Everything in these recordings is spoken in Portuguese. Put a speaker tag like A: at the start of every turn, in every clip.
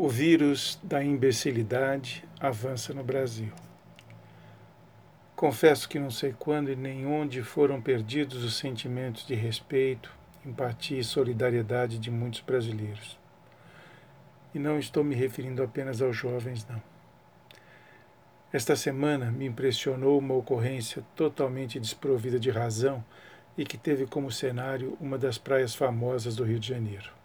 A: O vírus da imbecilidade avança no Brasil. Confesso que não sei quando e nem onde foram perdidos os sentimentos de respeito, empatia e solidariedade de muitos brasileiros. E não estou me referindo apenas aos jovens, não. Esta semana me impressionou uma ocorrência totalmente desprovida de razão e que teve como cenário uma das praias famosas do Rio de Janeiro.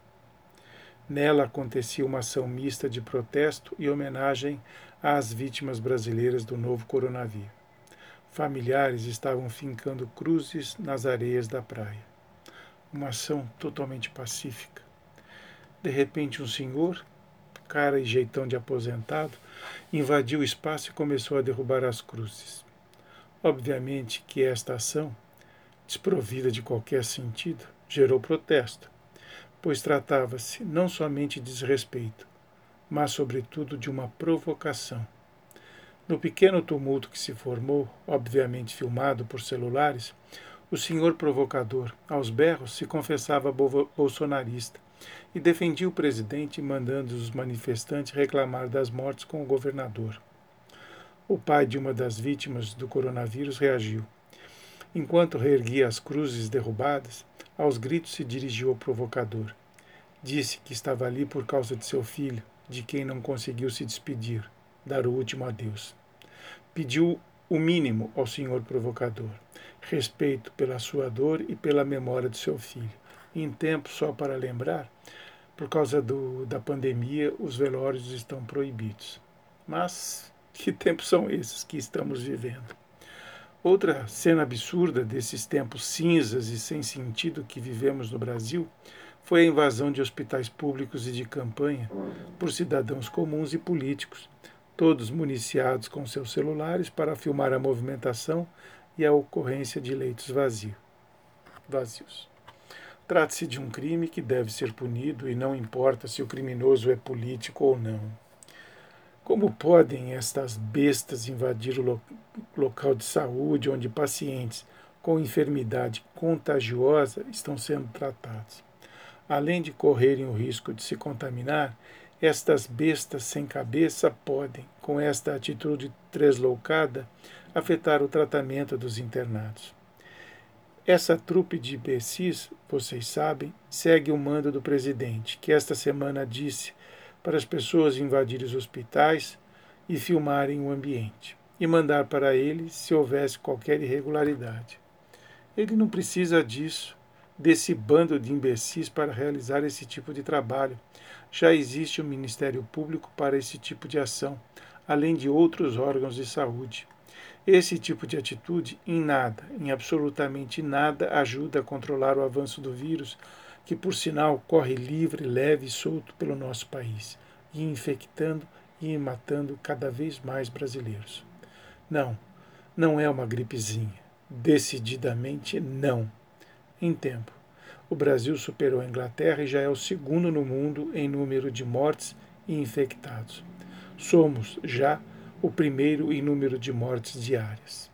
A: Nela acontecia uma ação mista de protesto e homenagem às vítimas brasileiras do novo coronavírus. Familiares estavam fincando cruzes nas areias da praia. Uma ação totalmente pacífica. De repente, um senhor, cara e jeitão de aposentado, invadiu o espaço e começou a derrubar as cruzes. Obviamente que esta ação, desprovida de qualquer sentido, gerou protesto pois tratava-se não somente de desrespeito, mas, sobretudo, de uma provocação. No pequeno tumulto que se formou, obviamente filmado por celulares, o senhor provocador, aos berros, se confessava bolsonarista e defendia o presidente, mandando os manifestantes reclamar das mortes com o governador. O pai de uma das vítimas do coronavírus reagiu. Enquanto reerguia as cruzes derrubadas, aos gritos se dirigiu ao provocador. Disse que estava ali por causa de seu filho, de quem não conseguiu se despedir, dar o último adeus. Pediu o mínimo ao senhor provocador: respeito pela sua dor e pela memória de seu filho. Em tempo, só para lembrar, por causa do, da pandemia, os velórios estão proibidos. Mas que tempos são esses que estamos vivendo? Outra cena absurda desses tempos cinzas e sem sentido que vivemos no Brasil foi a invasão de hospitais públicos e de campanha por cidadãos comuns e políticos, todos municiados com seus celulares para filmar a movimentação e a ocorrência de leitos vazios. vazios. Trata-se de um crime que deve ser punido e não importa se o criminoso é político ou não. Como podem estas bestas invadir o lo local de saúde onde pacientes com enfermidade contagiosa estão sendo tratados? Além de correrem o risco de se contaminar, estas bestas sem cabeça podem, com esta atitude tresloucada, afetar o tratamento dos internados. Essa trupe de imbecis, vocês sabem, segue o mando do presidente, que esta semana disse para as pessoas invadirem os hospitais e filmarem o ambiente, e mandar para ele se houvesse qualquer irregularidade. Ele não precisa disso, desse bando de imbecis para realizar esse tipo de trabalho. Já existe um Ministério Público para esse tipo de ação, além de outros órgãos de saúde. Esse tipo de atitude, em nada, em absolutamente nada, ajuda a controlar o avanço do vírus, que por sinal corre livre, leve e solto pelo nosso país, e infectando e matando cada vez mais brasileiros. Não, não é uma gripezinha. Decididamente não. Em tempo, o Brasil superou a Inglaterra e já é o segundo no mundo em número de mortes e infectados. Somos já o primeiro em número de mortes diárias.